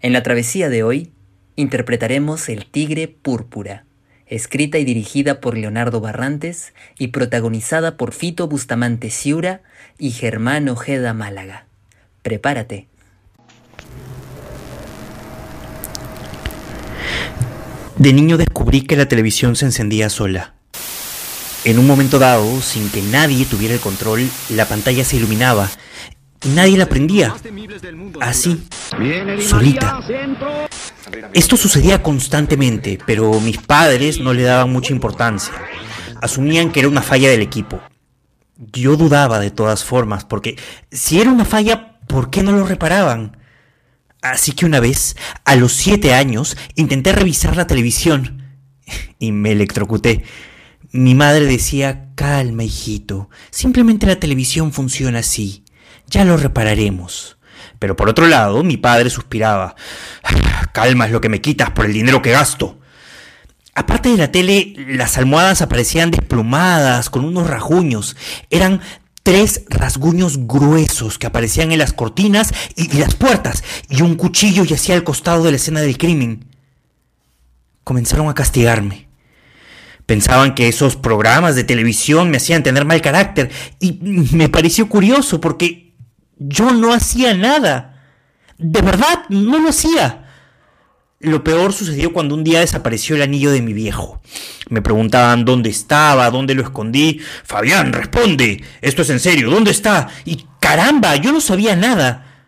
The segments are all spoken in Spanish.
En la travesía de hoy interpretaremos El Tigre Púrpura, escrita y dirigida por Leonardo Barrantes y protagonizada por Fito Bustamante Ciura y Germán Ojeda Málaga. Prepárate. De niño descubrí que la televisión se encendía sola. En un momento dado, sin que nadie tuviera el control, la pantalla se iluminaba y nadie la prendía. Así, solita. Esto sucedía constantemente, pero mis padres no le daban mucha importancia. Asumían que era una falla del equipo. Yo dudaba de todas formas, porque si era una falla, ¿por qué no lo reparaban? Así que una vez, a los siete años, intenté revisar la televisión y me electrocuté. Mi madre decía, calma, hijito, simplemente la televisión funciona así, ya lo repararemos. Pero por otro lado, mi padre suspiraba, calma es lo que me quitas por el dinero que gasto. Aparte de la tele, las almohadas aparecían desplumadas, con unos rajuños. Eran tres rasguños gruesos que aparecían en las cortinas y, las puertas, y un cuchillo yacía al costado de la escena del crimen. Comenzaron a castigarme. Pensaban que esos programas de televisión me hacían tener mal carácter y me pareció curioso porque yo no hacía nada. De verdad, no lo hacía. Lo peor sucedió cuando un día desapareció el anillo de mi viejo. Me preguntaban dónde estaba, dónde lo escondí. Fabián, responde. Esto es en serio, ¿dónde está? Y caramba, yo no sabía nada.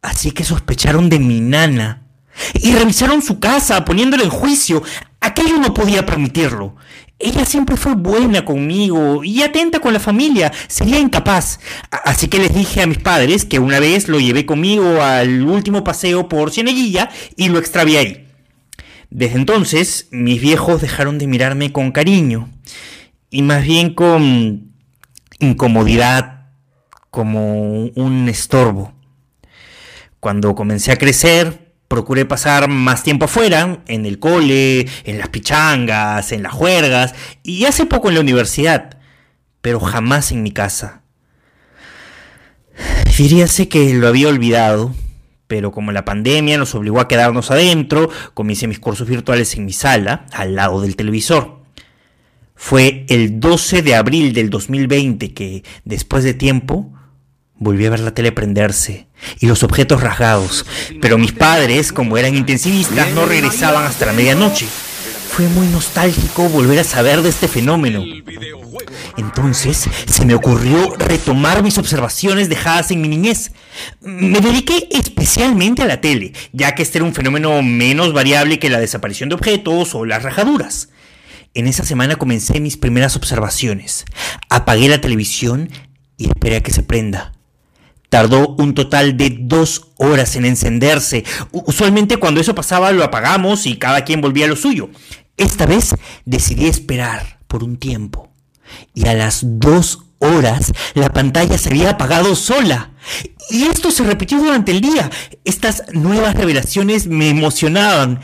Así que sospecharon de mi nana. Y revisaron su casa, poniéndolo en juicio. Aquello no podía permitirlo. Ella siempre fue buena conmigo y atenta con la familia. Sería incapaz. Así que les dije a mis padres que una vez lo llevé conmigo al último paseo por Cieneguilla y lo extravié ahí. Desde entonces, mis viejos dejaron de mirarme con cariño y más bien con incomodidad, como un estorbo. Cuando comencé a crecer, procuré pasar más tiempo afuera, en el cole, en las pichangas, en las juergas y hace poco en la universidad, pero jamás en mi casa. Diríase que lo había olvidado, pero como la pandemia nos obligó a quedarnos adentro, comencé mis cursos virtuales en mi sala, al lado del televisor. Fue el 12 de abril del 2020 que, después de tiempo, Volví a ver la tele prenderse y los objetos rasgados, pero mis padres, como eran intensivistas, no regresaban hasta la medianoche. Fue muy nostálgico volver a saber de este fenómeno. Entonces se me ocurrió retomar mis observaciones dejadas en mi niñez. Me dediqué especialmente a la tele, ya que este era un fenómeno menos variable que la desaparición de objetos o las rajaduras. En esa semana comencé mis primeras observaciones. Apagué la televisión y esperé a que se prenda. Tardó un total de dos horas en encenderse. Usualmente cuando eso pasaba lo apagamos y cada quien volvía a lo suyo. Esta vez decidí esperar por un tiempo. Y a las dos horas la pantalla se había apagado sola. Y esto se repitió durante el día. Estas nuevas revelaciones me emocionaban.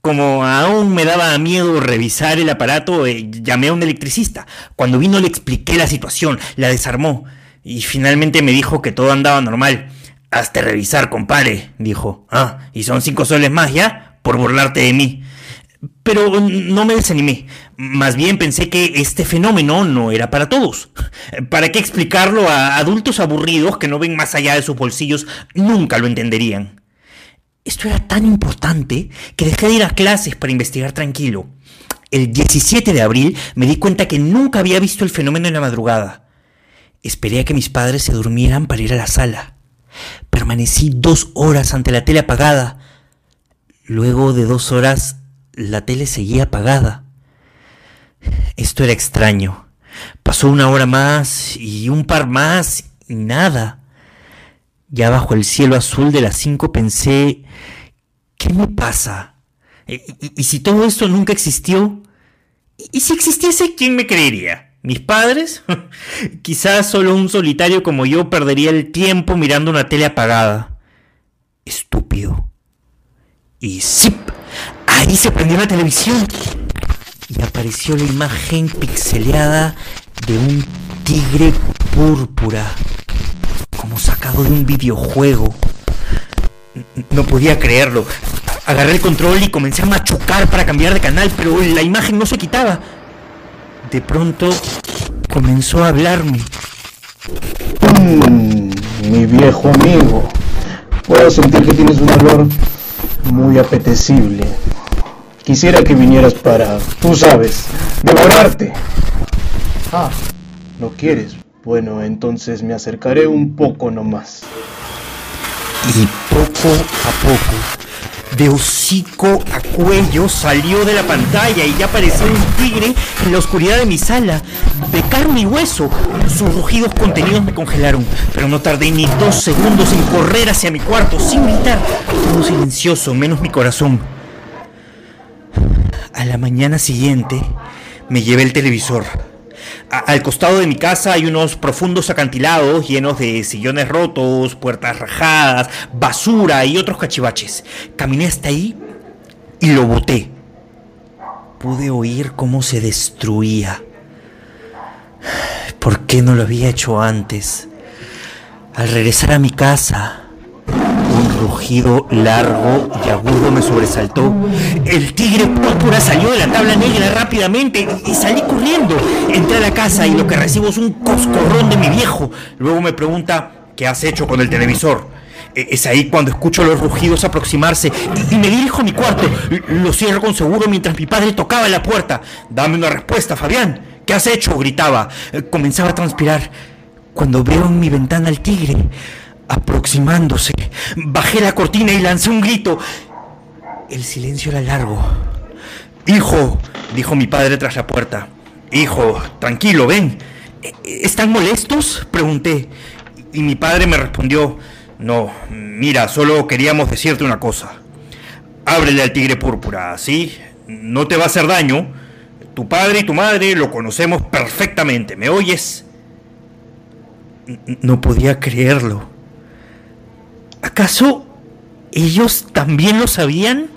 Como aún me daba miedo revisar el aparato, eh, llamé a un electricista. Cuando vino le expliqué la situación, la desarmó. Y finalmente me dijo que todo andaba normal. Hazte revisar, compadre, dijo. Ah, ¿y son cinco soles más ya? Por burlarte de mí. Pero no me desanimé. Más bien pensé que este fenómeno no era para todos. ¿Para qué explicarlo a adultos aburridos que no ven más allá de sus bolsillos? Nunca lo entenderían. Esto era tan importante que dejé de ir a clases para investigar tranquilo. El 17 de abril me di cuenta que nunca había visto el fenómeno en la madrugada. Esperé a que mis padres se durmieran para ir a la sala. Permanecí dos horas ante la tele apagada. Luego de dos horas, la tele seguía apagada. Esto era extraño. Pasó una hora más y un par más y nada. Ya bajo el cielo azul de las cinco pensé, ¿qué me pasa? ¿Y, y si todo esto nunca existió? ¿Y si existiese, quién me creería? ¿Mis padres? Quizás solo un solitario como yo perdería el tiempo mirando una tele apagada. Estúpido. Y ¡zip! Ahí se prendió la televisión. Y apareció la imagen pixeleada de un tigre púrpura, como sacado de un videojuego. No podía creerlo. Agarré el control y comencé a machucar para cambiar de canal, pero la imagen no se quitaba. De pronto comenzó a hablarme. Mm, mi viejo amigo, puedo sentir que tienes un olor muy apetecible. Quisiera que vinieras para, tú sabes, devorarte. Ah, ¿no quieres? Bueno, entonces me acercaré un poco nomás. Y poco a poco, de hocico a cuello, salió de la pantalla y ya parecía un tigre en la oscuridad de mi sala, de carne y hueso. Sus rugidos contenidos me congelaron, pero no tardé ni dos segundos en correr hacia mi cuarto, sin gritar. Todo silencioso, menos mi corazón. A la mañana siguiente, me llevé el televisor al costado de mi casa hay unos profundos acantilados llenos de sillones rotos, puertas rajadas, basura y otros cachivaches. Caminé hasta ahí y lo boté. Pude oír cómo se destruía. ¿Por qué no lo había hecho antes? Al regresar a mi casa, rugido largo y agudo me sobresaltó. El tigre púrpura salió de la tabla negra rápidamente y salí corriendo. Entré a la casa y lo que recibo es un coscorrón de mi viejo. Luego me pregunta, ¿qué has hecho con el televisor? E, es ahí cuando escucho los rugidos aproximarse y me dirijo a mi cuarto. Lo cierro con seguro mientras mi padre tocaba la puerta. Dame una respuesta, Fabián. ¿Qué has hecho? gritaba. Eh, comenzaba a transpirar cuando veo en mi ventana al tigre aproximándose. Bajé la cortina y lancé un grito. El silencio era largo. Hijo, dijo mi padre tras la puerta. Hijo, tranquilo, ven. ¿Están molestos? Pregunté. Y mi padre me respondió, no, mira, solo queríamos decirte una cosa. Ábrele al tigre púrpura, ¿sí? No te va a hacer daño. Tu padre y tu madre lo conocemos perfectamente, ¿me oyes? No podía creerlo. ¿Acaso ellos también lo sabían?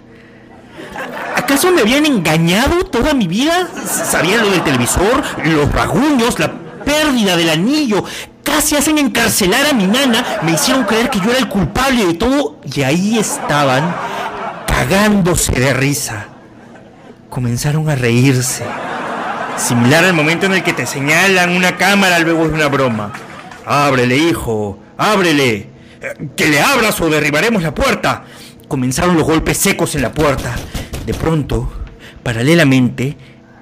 ¿Acaso me habían engañado toda mi vida? Sabían lo del televisor, los raguños, la pérdida del anillo. Casi hacen encarcelar a mi nana. Me hicieron creer que yo era el culpable de todo. Y ahí estaban, cagándose de risa. Comenzaron a reírse. Similar al momento en el que te señalan una cámara luego de una broma. Ábrele, hijo, ábrele. ¡Que le abras o derribaremos la puerta! Comenzaron los golpes secos en la puerta. De pronto, paralelamente,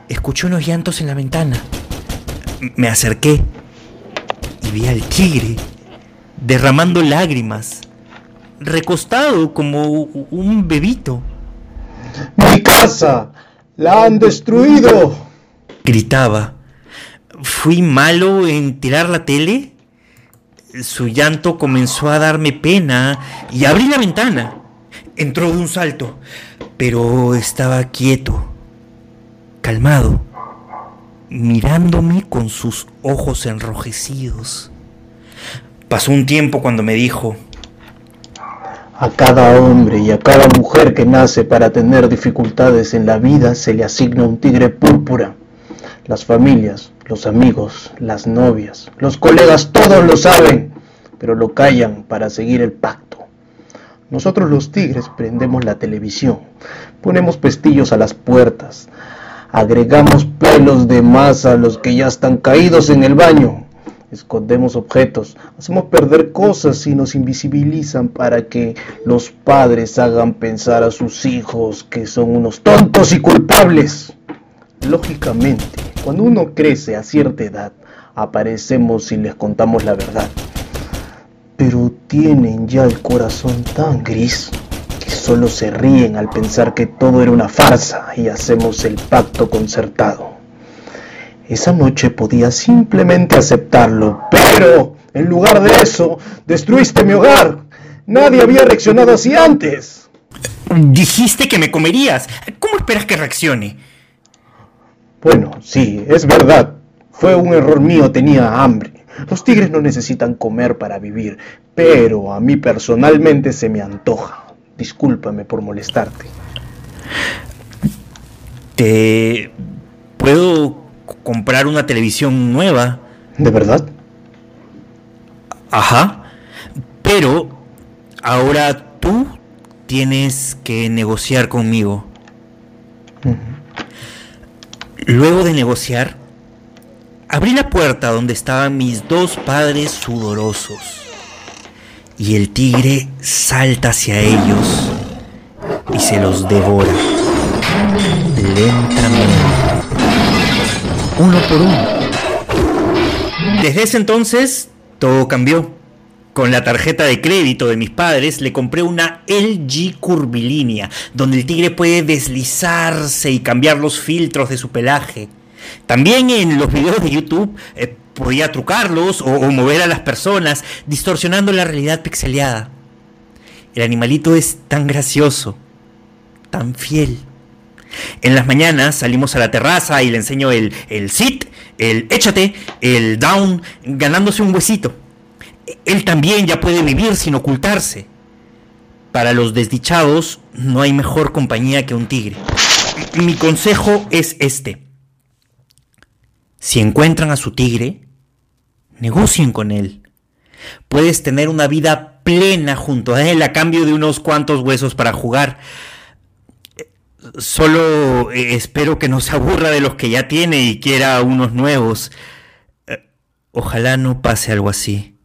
escuché unos llantos en la ventana. Me acerqué y vi al tigre derramando lágrimas, recostado como un bebito. ¡Mi casa! ¡La han destruido! Gritaba. ¿Fui malo en tirar la tele? Su llanto comenzó a darme pena y abrí la ventana. Entró de un salto, pero estaba quieto, calmado, mirándome con sus ojos enrojecidos. Pasó un tiempo cuando me dijo, a cada hombre y a cada mujer que nace para tener dificultades en la vida se le asigna un tigre púrpura. Las familias, los amigos, las novias, los colegas, todos lo saben, pero lo callan para seguir el pacto. Nosotros los tigres prendemos la televisión, ponemos pestillos a las puertas, agregamos pelos de masa a los que ya están caídos en el baño, escondemos objetos, hacemos perder cosas y nos invisibilizan para que los padres hagan pensar a sus hijos que son unos tontos y culpables. Lógicamente, cuando uno crece a cierta edad, aparecemos y les contamos la verdad. Tienen ya el corazón tan gris que solo se ríen al pensar que todo era una farsa y hacemos el pacto concertado. Esa noche podía simplemente aceptarlo, pero en lugar de eso, destruiste mi hogar. Nadie había reaccionado así antes. Dijiste que me comerías. ¿Cómo esperas que reaccione? Bueno, sí, es verdad. Fue un error mío, tenía hambre. Los tigres no necesitan comer para vivir, pero a mí personalmente se me antoja. Discúlpame por molestarte. ¿Te puedo comprar una televisión nueva? ¿De verdad? Ajá. Pero ahora tú tienes que negociar conmigo. Luego de negociar, abrí la puerta donde estaban mis dos padres sudorosos. Y el tigre salta hacia ellos y se los devora. Lentamente. Uno por uno. Desde ese entonces, todo cambió. Con la tarjeta de crédito de mis padres le compré una LG curvilínea, donde el tigre puede deslizarse y cambiar los filtros de su pelaje. También en los videos de YouTube eh, podía trucarlos o, mover a las personas, distorsionando la realidad pixeleada. El animalito es tan gracioso, tan fiel. En las mañanas salimos a la terraza y le enseño el, el sit, el échate, el down, ganándose un huesito él también ya puede vivir sin ocultarse. Para los desdichados no hay mejor compañía que un tigre. Mi consejo es este. Si encuentran a su tigre, negocien con él. Puedes tener una vida plena junto a él a cambio de unos cuantos huesos para jugar. Solo eh, espero que no se aburra de los que ya tiene y quiera unos nuevos. Eh, ojalá no pase algo así.